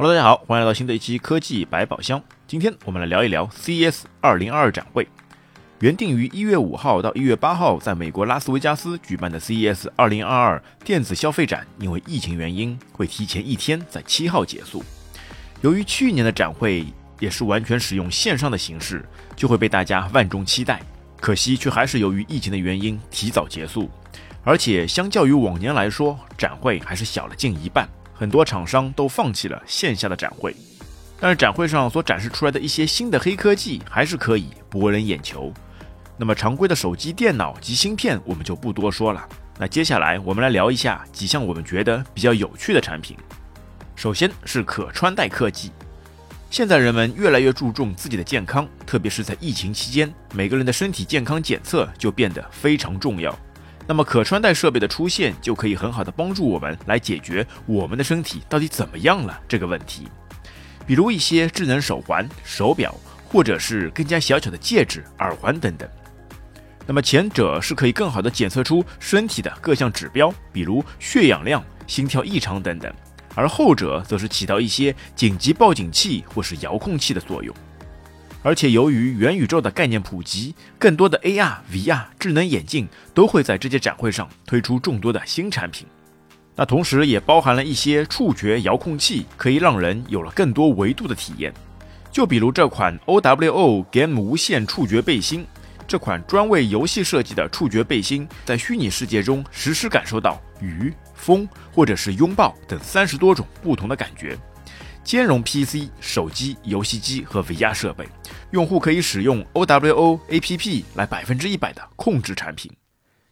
Hello，大家好，欢迎来到新的一期科技百宝箱。今天我们来聊一聊 CES 2022展会。原定于一月五号到一月八号在美国拉斯维加斯举办的 CES 2022电子消费展，因为疫情原因会提前一天在七号结束。由于去年的展会也是完全使用线上的形式，就会被大家万众期待。可惜却还是由于疫情的原因提早结束，而且相较于往年来说，展会还是小了近一半。很多厂商都放弃了线下的展会，但是展会上所展示出来的一些新的黑科技还是可以博人眼球。那么常规的手机、电脑及芯片我们就不多说了。那接下来我们来聊一下几项我们觉得比较有趣的产品。首先是可穿戴科技。现在人们越来越注重自己的健康，特别是在疫情期间，每个人的身体健康检测就变得非常重要。那么可穿戴设备的出现，就可以很好的帮助我们来解决我们的身体到底怎么样了这个问题。比如一些智能手环、手表，或者是更加小巧的戒指、耳环等等。那么前者是可以更好的检测出身体的各项指标，比如血氧量、心跳异常等等。而后者则是起到一些紧急报警器或是遥控器的作用，而且由于元宇宙的概念普及，更多的 AR、VR 智能眼镜都会在这届展会上推出众多的新产品。那同时也包含了一些触觉遥控器，可以让人有了更多维度的体验。就比如这款 OWO Game 无线触觉背心。这款专为游戏设计的触觉背心，在虚拟世界中实时感受到雨、风或者是拥抱等三十多种不同的感觉，兼容 PC、手机、游戏机和 VR 设备。用户可以使用 OWO APP 来百分之一百的控制产品。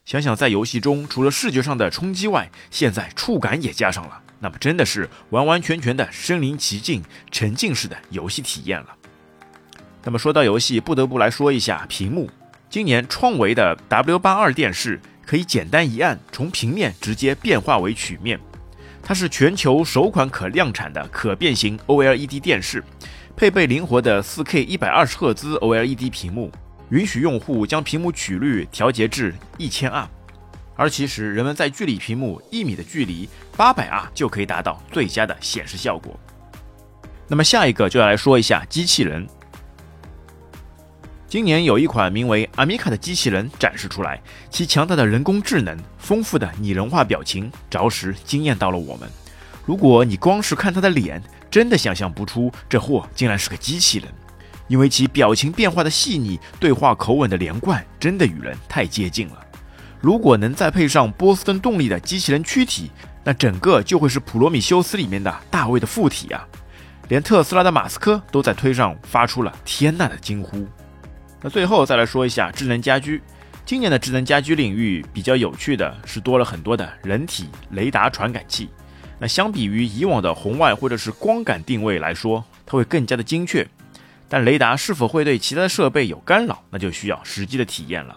想想在游戏中，除了视觉上的冲击外，现在触感也加上了，那么真的是完完全全的身临其境、沉浸式的游戏体验了。那么说到游戏，不得不来说一下屏幕。今年创维的 W 八二电视可以简单一按，从平面直接变化为曲面。它是全球首款可量产的可变形 OLED 电视，配备灵活的 4K 120赫兹 OLED 屏幕，允许用户将屏幕曲率调节至 1000R。而其实人们在距离屏幕一米的距离，800R 就可以达到最佳的显示效果。那么下一个就要来说一下机器人。今年有一款名为阿米卡的机器人展示出来，其强大的人工智能、丰富的拟人化表情，着实惊艳到了我们。如果你光是看它的脸，真的想象不出这货竟然是个机器人，因为其表情变化的细腻、对话口吻的连贯，真的与人太接近了。如果能再配上波司登动力的机器人躯体，那整个就会是普罗米修斯里面的大卫的附体啊！连特斯拉的马斯克都在推上发出了“天呐”的惊呼。那最后再来说一下智能家居。今年的智能家居领域比较有趣的是多了很多的人体雷达传感器。那相比于以往的红外或者是光感定位来说，它会更加的精确。但雷达是否会对其他设备有干扰，那就需要实际的体验了。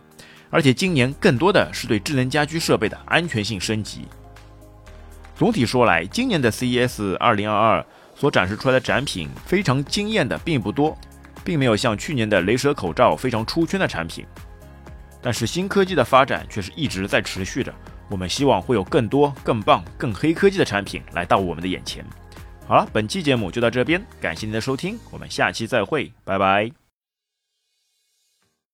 而且今年更多的是对智能家居设备的安全性升级。总体说来，今年的 CES 2022所展示出来的展品非常惊艳的并不多。并没有像去年的雷蛇口罩非常出圈的产品，但是新科技的发展却是一直在持续着。我们希望会有更多、更棒、更黑科技的产品来到我们的眼前。好了，本期节目就到这边，感谢您的收听，我们下期再会，拜拜。